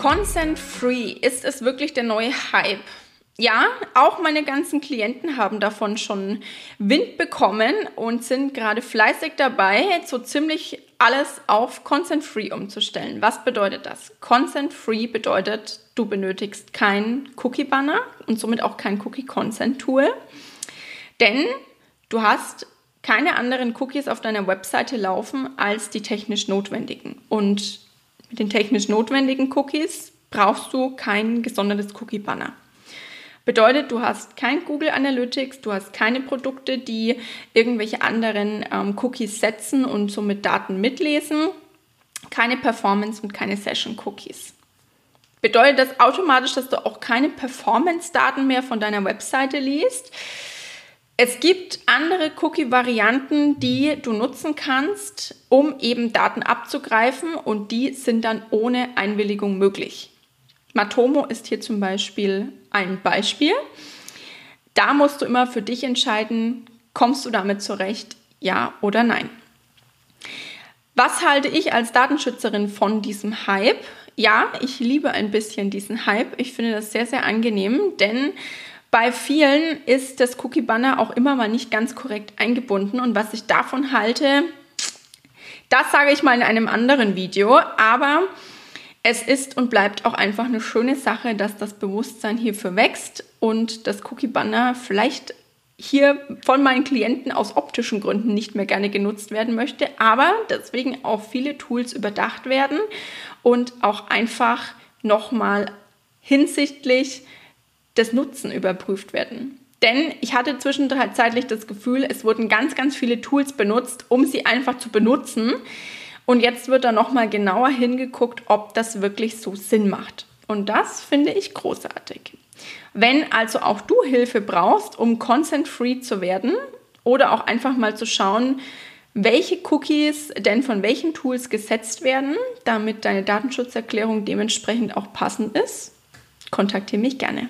Consent Free, ist es wirklich der neue Hype? Ja, auch meine ganzen Klienten haben davon schon Wind bekommen und sind gerade fleißig dabei, so ziemlich alles auf Consent Free umzustellen. Was bedeutet das? Consent Free bedeutet, du benötigst kein Cookie Banner und somit auch kein Cookie Consent Tool, denn du hast keine anderen Cookies auf deiner Webseite laufen als die technisch notwendigen. Und mit den technisch notwendigen Cookies brauchst du kein gesondertes Cookie-Banner. Bedeutet, du hast kein Google Analytics, du hast keine Produkte, die irgendwelche anderen ähm, Cookies setzen und somit Daten mitlesen, keine Performance und keine Session Cookies. Bedeutet das automatisch, dass du auch keine Performance-Daten mehr von deiner Webseite liest? Es gibt andere Cookie-Varianten, die du nutzen kannst, um eben Daten abzugreifen und die sind dann ohne Einwilligung möglich. Matomo ist hier zum Beispiel ein Beispiel. Da musst du immer für dich entscheiden, kommst du damit zurecht, ja oder nein. Was halte ich als Datenschützerin von diesem Hype? Ja, ich liebe ein bisschen diesen Hype. Ich finde das sehr, sehr angenehm, denn bei vielen ist das Cookie Banner auch immer mal nicht ganz korrekt eingebunden. Und was ich davon halte, das sage ich mal in einem anderen Video, aber es ist und bleibt auch einfach eine schöne Sache, dass das Bewusstsein hierfür wächst und das Cookie Banner vielleicht hier von meinen Klienten aus optischen Gründen nicht mehr gerne genutzt werden möchte, aber deswegen auch viele Tools überdacht werden und auch einfach nochmal hinsichtlich des Nutzen überprüft werden. Denn ich hatte zwischenzeitlich das Gefühl, es wurden ganz, ganz viele Tools benutzt, um sie einfach zu benutzen. Und jetzt wird da nochmal genauer hingeguckt, ob das wirklich so Sinn macht. Und das finde ich großartig. Wenn also auch du Hilfe brauchst, um consent-free zu werden oder auch einfach mal zu schauen, welche Cookies denn von welchen Tools gesetzt werden, damit deine Datenschutzerklärung dementsprechend auch passend ist, kontaktiere mich gerne.